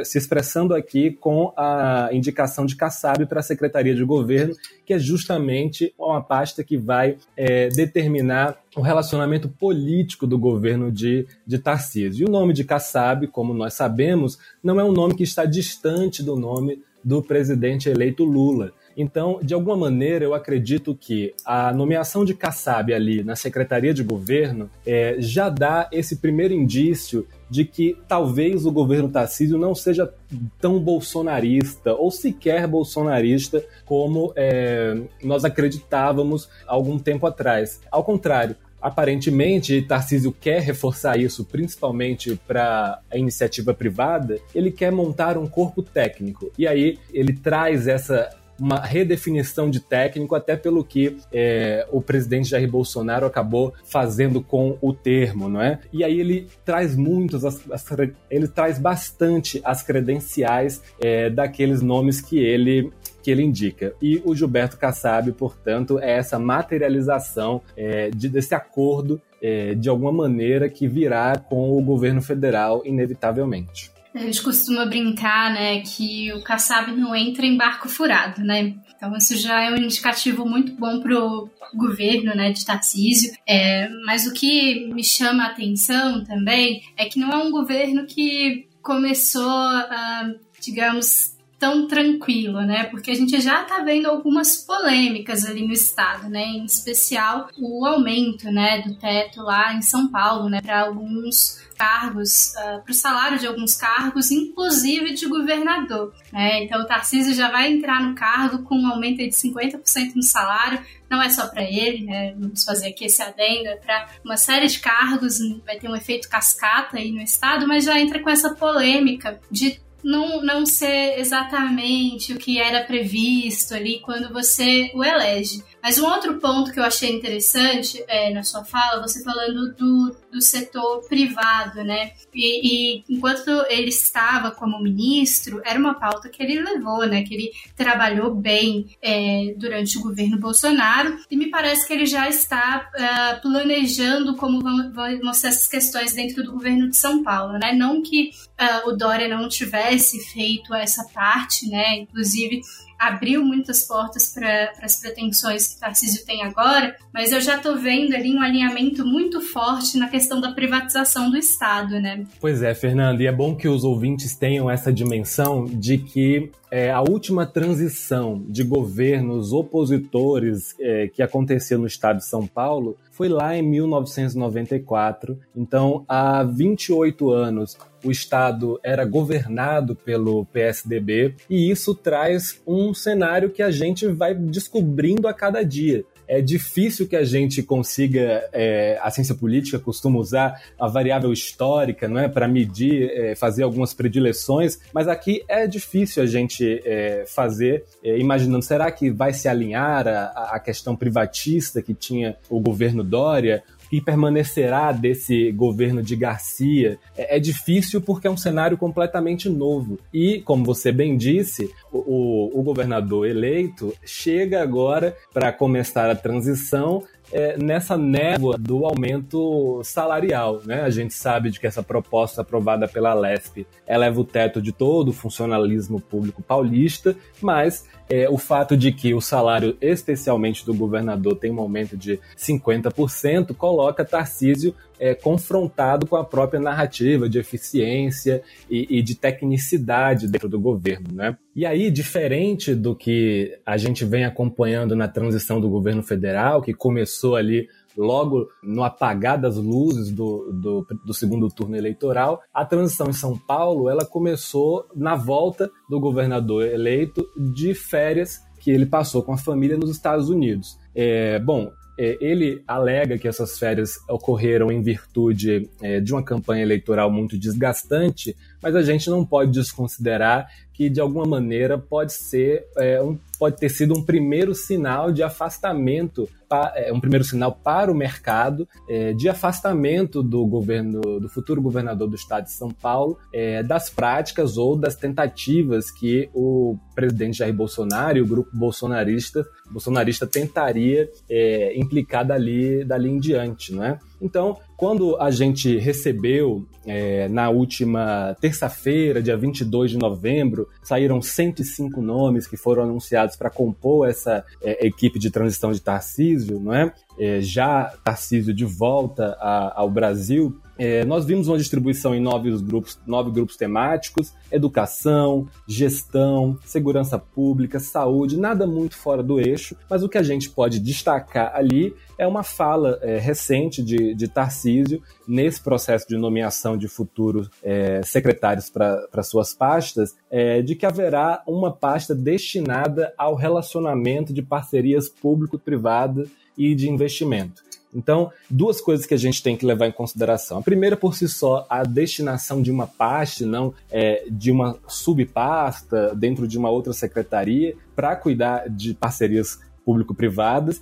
se expressando aqui com a indicação de Kassab para a Secretaria de Governo, que é justamente uma pasta que vai é, determinar o relacionamento político do governo de, de Tarcísio. E o nome de Kassab, como nós sabemos, não é um nome que está distante do nome do presidente eleito Lula. Então, de alguma maneira, eu acredito que a nomeação de Kassab ali na Secretaria de Governo é, já dá esse primeiro indício de que talvez o governo Tarcísio não seja tão bolsonarista ou sequer bolsonarista como é, nós acreditávamos algum tempo atrás. Ao contrário, aparentemente Tarcísio quer reforçar isso, principalmente para a iniciativa privada, ele quer montar um corpo técnico. E aí ele traz essa uma redefinição de técnico, até pelo que é, o presidente Jair Bolsonaro acabou fazendo com o termo, não é? E aí ele traz muitos, as, as, ele traz bastante as credenciais é, daqueles nomes que ele que ele indica. E o Gilberto Kassab, portanto, é essa materialização é, de, desse acordo, é, de alguma maneira, que virá com o governo federal, inevitavelmente. A gente costuma brincar, né, que o Kassab não entra em barco furado, né? Então isso já é um indicativo muito bom pro governo, né, de Tarcísio. É, mas o que me chama a atenção também é que não é um governo que começou, digamos, tão tranquilo, né? Porque a gente já está vendo algumas polêmicas ali no estado, né? Em especial o aumento, né, do teto lá em São Paulo, né, para alguns cargos, uh, ah, para o salário de alguns cargos, inclusive de governador. Né? Então o Tarcísio já vai entrar no cargo com um aumento de 50% no salário, não é só para ele, né? vamos fazer aqui esse adendo, é para uma série de cargos, vai ter um efeito cascata aí no Estado, mas já entra com essa polêmica de não, não ser exatamente o que era previsto ali quando você o elege. Mas um outro ponto que eu achei interessante é, na sua fala, você falando do, do setor privado, né? E, e, enquanto ele estava como ministro, era uma pauta que ele levou, né? Que ele trabalhou bem é, durante o governo Bolsonaro e me parece que ele já está uh, planejando como vão, vão ser essas questões dentro do governo de São Paulo, né? Não que uh, o Dória não tivesse feito essa parte, né? Inclusive abriu muitas portas para as pretensões que Tarcísio tem agora, mas eu já estou vendo ali um alinhamento muito forte na questão da privatização do Estado, né? Pois é, Fernando, e é bom que os ouvintes tenham essa dimensão de que é, a última transição de governos opositores é, que aconteceu no estado de São Paulo foi lá em 1994. Então, há 28 anos, o estado era governado pelo PSDB e isso traz um cenário que a gente vai descobrindo a cada dia é difícil que a gente consiga, é, a ciência política costuma usar a variável histórica, não é, para medir, é, fazer algumas predileções, mas aqui é difícil a gente é, fazer, é, imaginando, será que vai se alinhar a, a questão privatista que tinha o governo Dória que permanecerá desse governo de Garcia é, é, difícil porque é um cenário completamente novo. E, como você bem disse, o, o governador eleito chega agora para começar a transição é, nessa névoa do aumento salarial. Né? A gente sabe de que essa proposta aprovada pela LESP eleva o teto de todo o funcionalismo público paulista, mas é, o fato de que o salário, especialmente do governador, tem um aumento de 50%, coloca Tarcísio é, confrontado com a própria narrativa de eficiência e, e, de tecnicidade dentro do governo. Né? E aí, diferente do que a gente vem acompanhando na transição do governo federal, que começou ali logo no apagar das luzes do, do, do, segundo turno eleitoral, a transição em São Paulo ela começou na volta do governador eleito de férias que ele passou com a família nos Estados Unidos. É, bom, é, ele alega que essas férias ocorreram em virtude é, de uma campanha eleitoral muito desgastante, mas a gente não pode desconsiderar que de alguma maneira pode ser é, um, pode ter sido um primeiro sinal de afastamento é, um primeiro sinal para o mercado é, de afastamento do governo do futuro governador do estado de São Paulo é, das práticas ou das tentativas que o presidente Jair Bolsonaro e o grupo bolsonarista bolsonarista tentaria é, implicar dali dali em diante, não é? Então, quando a gente recebeu é, na última terça-feira, dia 22 de novembro, saíram 105 nomes que foram anunciados para compor essa é, equipe de transição de Tarcísio, não é? é já Tarcísio de volta a, ao Brasil, é, nós vimos uma distribuição em nove grupos, nove grupos temáticos: educação, gestão, segurança pública, saúde, nada muito fora do eixo, mas o que a gente pode destacar ali é uma fala é, recente de, de Tarcísio nesse processo de nomeação de futuros é, secretários para suas pastas, é, de que haverá uma pasta destinada ao relacionamento de parcerias público-privadas e de investimento. Então, duas coisas que a gente tem que levar em consideração. A primeira, por si só, a destinação de uma pasta, não é, de uma subpasta dentro de uma outra secretaria para cuidar de parcerias público-privadas,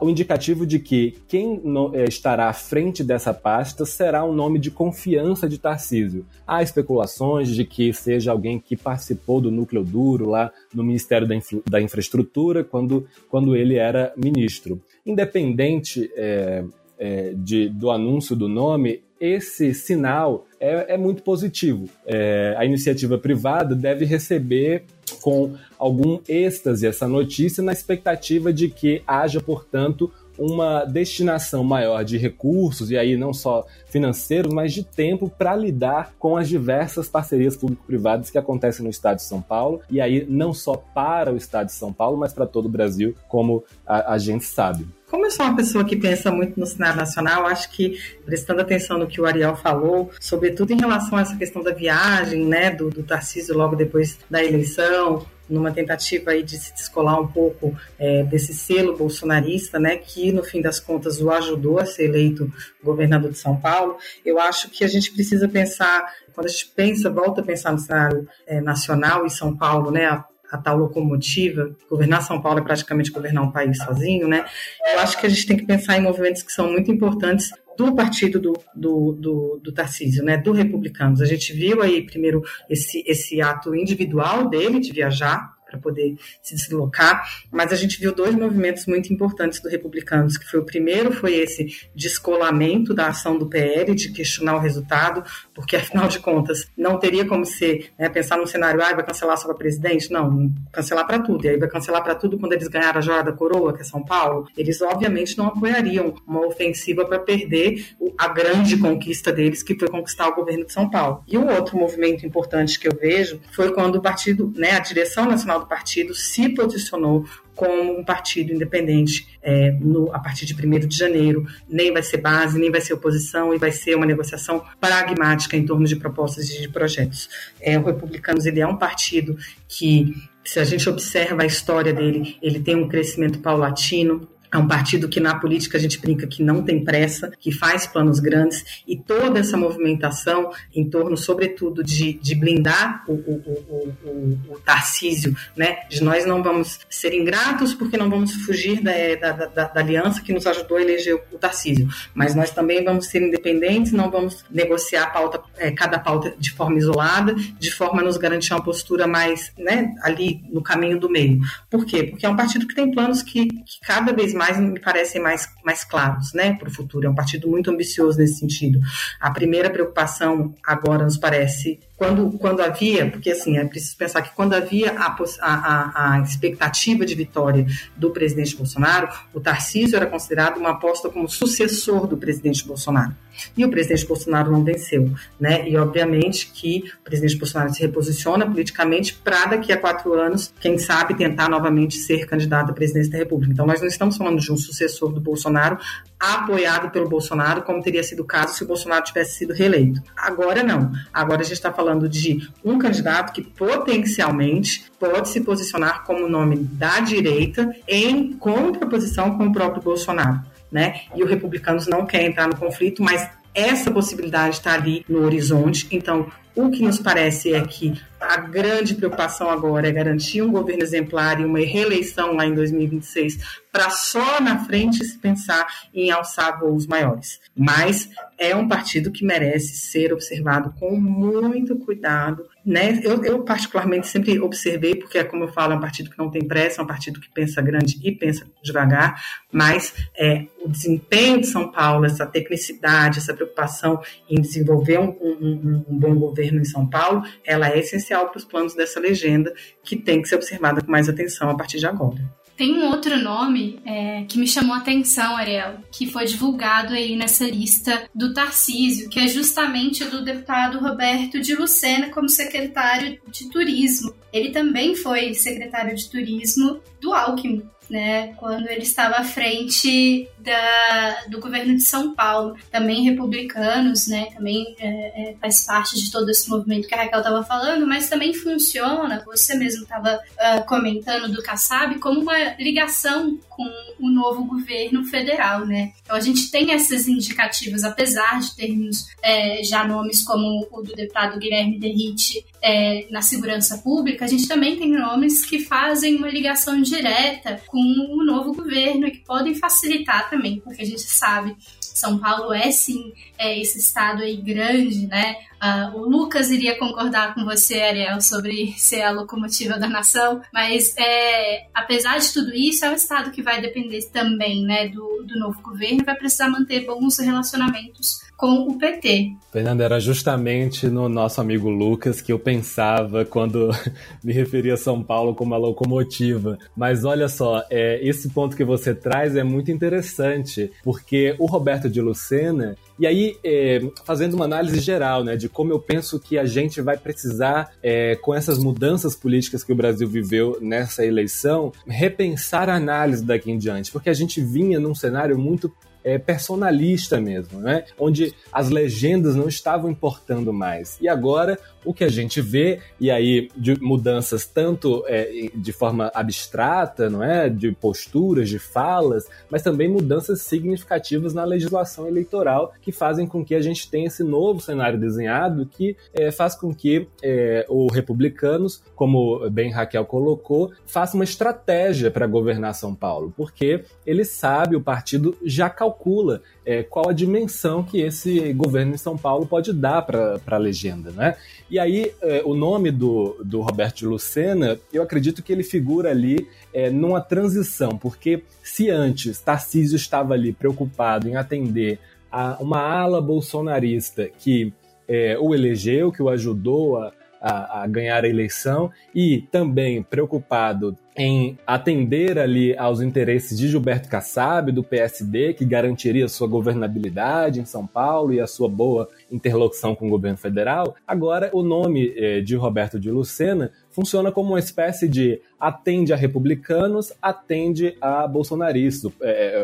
o indicativo de que quem no, é, estará à frente dessa pasta será um nome de confiança de Tarcísio. Há especulações de que seja alguém que participou do núcleo duro lá no Ministério da, Infra da Infraestrutura quando, quando ele era ministro. Independente é, é, de, do anúncio do nome, esse sinal é, é muito positivo. É, a iniciativa privada deve receber com algum êxtase essa notícia, na expectativa de que haja, portanto, uma destinação maior de recursos, e aí não só financeiros, mas de tempo para lidar com as diversas parcerias público-privadas que acontecem no estado de São Paulo, e aí não só para o estado de São Paulo, mas para todo o Brasil, como a, a gente sabe. Como eu sou uma pessoa que pensa muito no cenário nacional, acho que prestando atenção no que o Ariel falou, sobretudo em relação a essa questão da viagem, né, do, do Tarcísio logo depois da eleição, numa tentativa aí de se descolar um pouco é, desse selo bolsonarista, né, que no fim das contas o ajudou a ser eleito governador de São Paulo. Eu acho que a gente precisa pensar, quando a gente pensa, volta a pensar no cenário é, nacional e São Paulo, né, a, a tal locomotiva, governar São Paulo é praticamente governar um país sozinho, né? Eu acho que a gente tem que pensar em movimentos que são muito importantes do partido do, do, do, do Tarcísio, né, do Republicanos. A gente viu aí primeiro esse, esse ato individual dele de viajar para poder se deslocar, mas a gente viu dois movimentos muito importantes do Republicanos, que foi o primeiro foi esse descolamento da ação do PL, de questionar o resultado, porque afinal de contas não teria como ser, né, pensar num cenário, ah, vai cancelar só para presidente? Não, cancelar para tudo, e aí vai cancelar para tudo quando eles ganharam a joia da coroa, que é São Paulo, eles obviamente não apoiariam uma ofensiva para perder a grande conquista deles, que foi conquistar o governo de São Paulo. E um outro movimento importante que eu vejo foi quando o partido, né, a direção nacional do partido se posicionou como um partido independente é, no, a partir de 1 de janeiro. Nem vai ser base, nem vai ser oposição, e vai ser uma negociação pragmática em torno de propostas e de projetos. É, o Republicanos ele é um partido que, se a gente observa a história dele, ele tem um crescimento paulatino, é um partido que na política a gente brinca que não tem pressa, que faz planos grandes e toda essa movimentação em torno, sobretudo, de, de blindar o, o, o, o, Tarcísio, né? De nós não vamos ser ingratos porque não vamos fugir da, da, da, da aliança que nos ajudou a eleger o Tarcísio, mas nós também vamos ser independentes, não vamos negociar pauta, é, cada pauta de forma isolada, de forma a nos garantir uma postura mais, né, ali no caminho do meio. Por quê? Porque é um partido que tem planos que, que cada vez mais mais me parecem mais, mais claros né, para o futuro. É um partido muito ambicioso nesse sentido. A primeira preocupação agora nos parece quando, quando havia, porque assim, é preciso pensar que quando havia a, a, a, expectativa de vitória do presidente Bolsonaro, o Tarcísio era considerado uma aposta como sucessor do presidente Bolsonaro. E o presidente Bolsonaro não venceu, né? E obviamente que o presidente Bolsonaro se reposiciona politicamente para daqui a quatro anos, quem sabe, tentar novamente ser candidato à presidência da República. Então nós não estamos falando de um sucessor do Bolsonaro apoiado pelo Bolsonaro, como teria sido o caso se o Bolsonaro tivesse sido reeleito. Agora não. Agora a gente está falando de um candidato que potencialmente pode se posicionar como nome da direita em contraposição com o próprio Bolsonaro né? E os republicanos não querem entrar no conflito, mas essa possibilidade está ali no horizonte. Então, o que nos parece é que a grande preocupação agora é garantir um governo exemplar e uma reeleição lá em 2026 para só na frente se pensar em alçar voos maiores. Mas é um partido que merece ser observado com muito cuidado. Né? Eu, eu, particularmente, sempre observei, porque, é como eu falo, é um partido que não tem pressa, é um partido que pensa grande e pensa devagar, mas é, o desempenho de São Paulo, essa tecnicidade, essa preocupação em desenvolver um, um, um bom governo em São Paulo, ela é essencial para os planos dessa legenda, que tem que ser observada com mais atenção a partir de agora. Tem um outro nome é, que me chamou a atenção, Ariel, que foi divulgado aí nessa lista do Tarcísio, que é justamente do deputado Roberto de Lucena como secretário de turismo. Ele também foi secretário de turismo do Alckmin né, quando ele estava à frente da, do governo de São Paulo, também republicanos, né, também é, é, faz parte de todo esse movimento que a Raquel estava falando, mas também funciona, você mesmo estava uh, ah, comentando do Kassab, como uma ligação com o novo governo federal, né? Então a gente tem essas indicativas, apesar de termos é, já nomes como o do deputado Guilherme Derrite é, na segurança pública, a gente também tem nomes que fazem uma ligação direta com o novo governo e que podem facilitar também, porque a gente sabe são Paulo é sim é, esse estado aí grande, né? Uh, o Lucas iria concordar com você, Ariel, sobre ser a locomotiva da nação, mas é, apesar de tudo isso, é um estado que vai depender também né, do, do novo governo vai precisar manter bons relacionamentos com o PT. Fernanda, era justamente no nosso amigo Lucas que eu pensava quando me referia a São Paulo como a locomotiva. Mas olha só, é, esse ponto que você traz é muito interessante, porque o Roberto de Lucena, e aí, é, fazendo uma análise geral, né, de como eu penso que a gente vai precisar, é, com essas mudanças políticas que o Brasil viveu nessa eleição, repensar a análise daqui em diante, porque a gente vinha num cenário muito é, personalista mesmo, né? Onde as legendas não estavam importando mais. E agora o que a gente vê, e aí de mudanças tanto é, de forma abstrata, não é? De posturas, de falas, mas também mudanças significativas na legislação eleitoral que fazem com que a gente tenha esse novo cenário desenhado que é, faz com que é, o republicanos, como bem Raquel colocou, faça uma estratégia para governar São Paulo, porque ele sabe, o partido já calcula é, qual a dimensão que esse governo em São Paulo pode dar para a legenda, né? E aí, é, o nome do, do Roberto de Lucena, eu acredito que ele figura ali é, numa transição, porque se antes Tarcísio estava ali preocupado em atender a uma ala bolsonarista que é, o elegeu, que o ajudou a, a, a ganhar a eleição, e também preocupado em atender ali aos interesses de Gilberto Kassab, do PSD, que garantiria sua governabilidade em São Paulo e a sua boa interlocução com o governo federal, agora o nome eh, de Roberto de Lucena funciona como uma espécie de atende a republicanos, atende a bolsonaristas. É,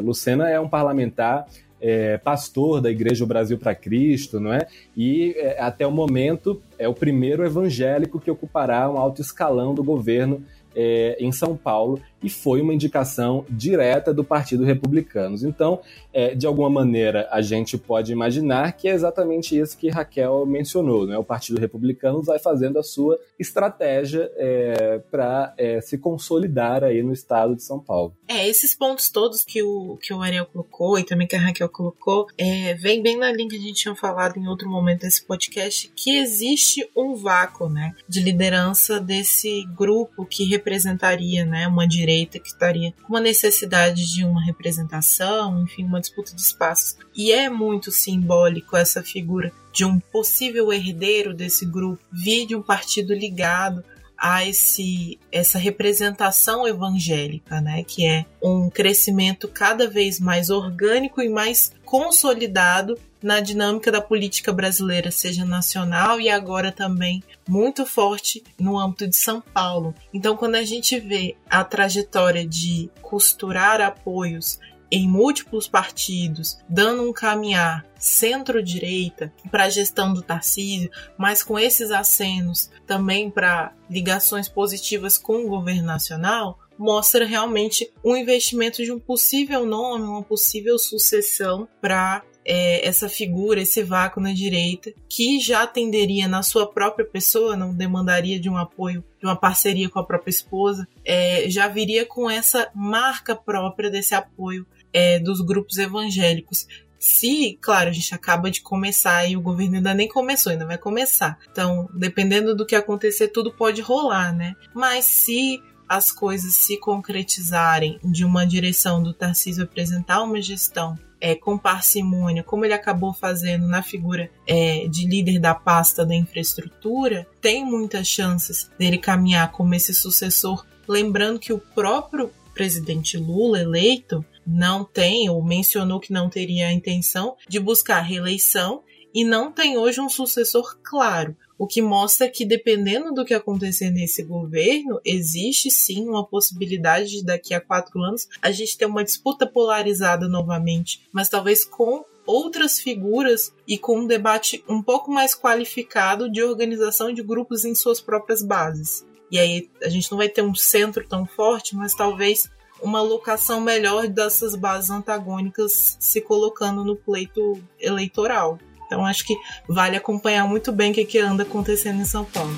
Lucena é um parlamentar é, pastor da Igreja Brasil para Cristo, não é? E é, até o momento é o primeiro evangélico que ocupará um alto escalão do governo é, em São Paulo. E foi uma indicação direta do Partido Republicanos. Então, é, de alguma maneira, a gente pode imaginar que é exatamente isso que Raquel mencionou. Né? O Partido Republicano vai fazendo a sua estratégia é, para é, se consolidar aí no estado de São Paulo. É, esses pontos todos que o, que o Ariel colocou e também que a Raquel colocou, é, vem bem na linha que a gente tinha falado em outro momento desse podcast, que existe um vácuo né, de liderança desse grupo que representaria né, uma direita que estaria com uma necessidade de uma representação, enfim, uma disputa de espaços. E é muito simbólico essa figura de um possível herdeiro desse grupo vir de um partido ligado a esse, essa representação evangélica, né, que é um crescimento cada vez mais orgânico e mais consolidado na dinâmica da política brasileira, seja nacional e agora também muito forte no âmbito de São Paulo. Então, quando a gente vê a trajetória de costurar apoios em múltiplos partidos, dando um caminhar centro-direita para a gestão do Tarcísio, mas com esses acenos também para ligações positivas com o governo nacional, mostra realmente um investimento de um possível nome, uma possível sucessão para é, essa figura, esse vácuo na direita, que já atenderia na sua própria pessoa, não demandaria de um apoio, de uma parceria com a própria esposa, é, já viria com essa marca própria desse apoio é, dos grupos evangélicos. Se, claro, a gente acaba de começar e o governo ainda nem começou, ainda vai começar. Então, dependendo do que acontecer, tudo pode rolar, né? Mas se as coisas se concretizarem de uma direção do Tarcísio apresentar uma gestão é, com parcimônia, como ele acabou fazendo na figura é, de líder da pasta da infraestrutura, tem muitas chances dele caminhar como esse sucessor. Lembrando que o próprio presidente Lula eleito não tem, ou mencionou que não teria a intenção de buscar reeleição e não tem hoje um sucessor claro. O que mostra que, dependendo do que acontecer nesse governo, existe sim uma possibilidade de daqui a quatro anos a gente ter uma disputa polarizada novamente, mas talvez com outras figuras e com um debate um pouco mais qualificado de organização de grupos em suas próprias bases. E aí a gente não vai ter um centro tão forte, mas talvez uma locação melhor dessas bases antagônicas se colocando no pleito eleitoral. Então acho que vale acompanhar muito bem o que, que anda acontecendo em São Paulo.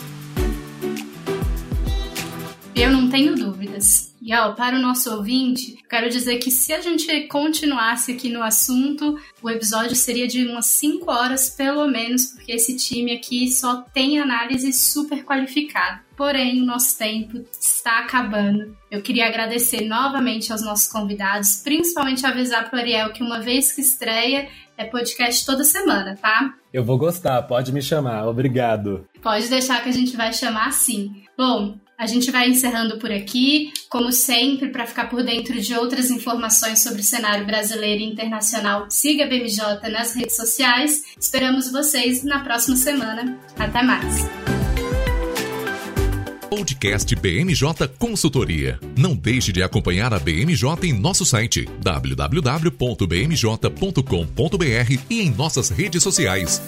Eu não tenho dúvidas. E ó, para o nosso ouvinte, quero dizer que se a gente continuasse aqui no assunto, o episódio seria de umas 5 horas pelo menos, porque esse time aqui só tem análise super qualificada. Porém, o nosso tempo está acabando. Eu queria agradecer novamente aos nossos convidados, principalmente avisar para o Ariel que uma vez que estreia, é podcast toda semana, tá? Eu vou gostar, pode me chamar, obrigado. Pode deixar que a gente vai chamar sim. Bom, a gente vai encerrando por aqui. Como sempre, para ficar por dentro de outras informações sobre o cenário brasileiro e internacional, siga a BMJ nas redes sociais. Esperamos vocês na próxima semana. Até mais. Podcast BMJ Consultoria. Não deixe de acompanhar a BMJ em nosso site www.bmj.com.br e em nossas redes sociais.